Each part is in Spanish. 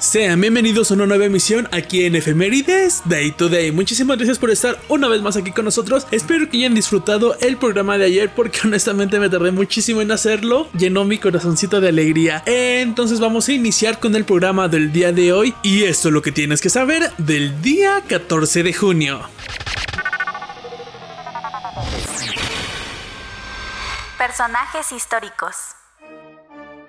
Sean bienvenidos a una nueva emisión aquí en Efemérides Day to Day. Muchísimas gracias por estar una vez más aquí con nosotros. Espero que hayan disfrutado el programa de ayer porque honestamente me tardé muchísimo en hacerlo. Llenó mi corazoncito de alegría. Entonces vamos a iniciar con el programa del día de hoy y esto es lo que tienes que saber del día 14 de junio. Personajes históricos.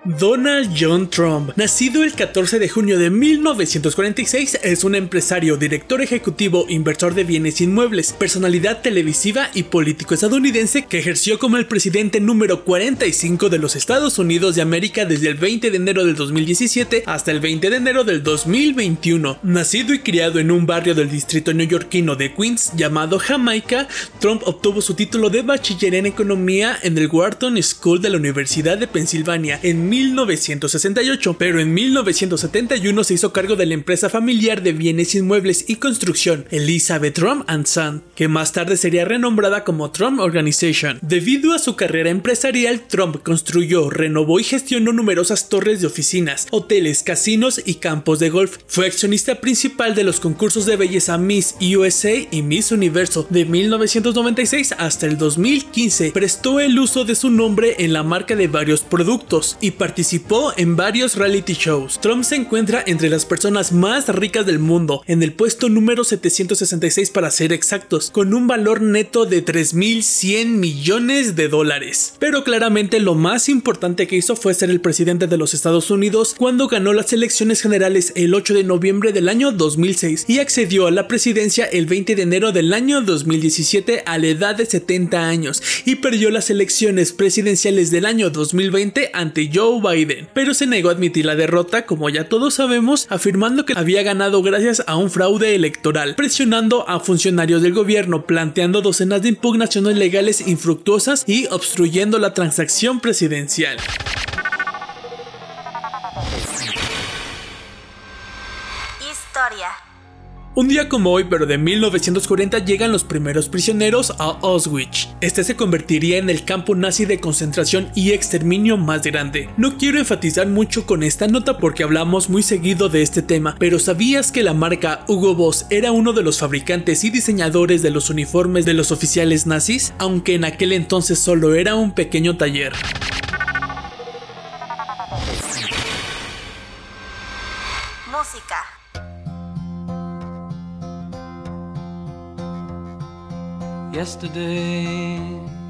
Donald John Trump, nacido el 14 de junio de 1946, es un empresario, director ejecutivo, inversor de bienes inmuebles, personalidad televisiva y político estadounidense que ejerció como el presidente número 45 de los Estados Unidos de América desde el 20 de enero del 2017 hasta el 20 de enero del 2021. Nacido y criado en un barrio del distrito neoyorquino de Queens llamado Jamaica, Trump obtuvo su título de bachiller en economía en el Wharton School de la Universidad de Pensilvania en 1968, pero en 1971 se hizo cargo de la empresa familiar de bienes inmuebles y construcción Elizabeth Trump Son, que más tarde sería renombrada como Trump Organization. Debido a su carrera empresarial, Trump construyó, renovó y gestionó numerosas torres de oficinas, hoteles, casinos y campos de golf. Fue accionista principal de los concursos de belleza Miss USA y Miss Universo de 1996 hasta el 2015. Prestó el uso de su nombre en la marca de varios productos y participó en varios reality shows. Trump se encuentra entre las personas más ricas del mundo, en el puesto número 766 para ser exactos, con un valor neto de 3.100 millones de dólares. Pero claramente lo más importante que hizo fue ser el presidente de los Estados Unidos cuando ganó las elecciones generales el 8 de noviembre del año 2006 y accedió a la presidencia el 20 de enero del año 2017 a la edad de 70 años y perdió las elecciones presidenciales del año 2020 ante Joe Biden, pero se negó a admitir la derrota, como ya todos sabemos, afirmando que había ganado gracias a un fraude electoral, presionando a funcionarios del gobierno, planteando docenas de impugnaciones legales infructuosas y obstruyendo la transacción presidencial. Historia. Un día como hoy, pero de 1940, llegan los primeros prisioneros a Auschwitz. Este se convertiría en el campo nazi de concentración y exterminio más grande. No quiero enfatizar mucho con esta nota porque hablamos muy seguido de este tema, pero ¿sabías que la marca Hugo Boss era uno de los fabricantes y diseñadores de los uniformes de los oficiales nazis? Aunque en aquel entonces solo era un pequeño taller. Música. Yesterday.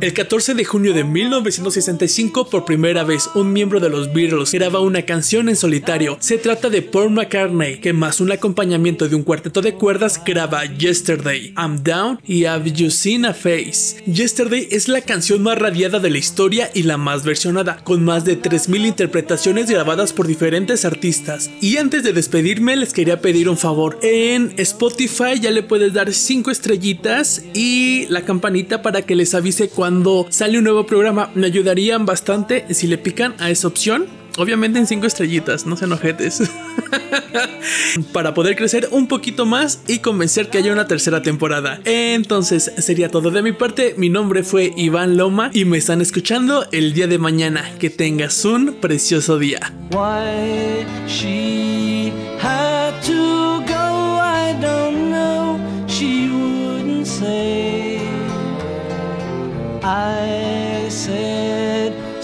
El 14 de junio de 1965, por primera vez, un miembro de los Beatles graba una canción en solitario. Se trata de Paul McCartney, que más un acompañamiento de un cuarteto de cuerdas graba Yesterday, I'm Down y Have You Seen a Face. Yesterday es la canción más radiada de la historia y la más versionada, con más de 3.000 interpretaciones grabadas por diferentes artistas. Y antes de despedirme, les quería pedir un favor. En Spotify ya le puedes dar 5 estrellitas y la campanita para que les avise cuando cuando sale un nuevo programa. Me ayudarían bastante si le pican a esa opción. Obviamente en 5 estrellitas, no se enojetes. Para poder crecer un poquito más y convencer que haya una tercera temporada. Entonces sería todo de mi parte. Mi nombre fue Iván Loma y me están escuchando el día de mañana. Que tengas un precioso día.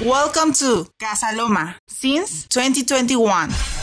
Welcome to Casa Loma since 2021.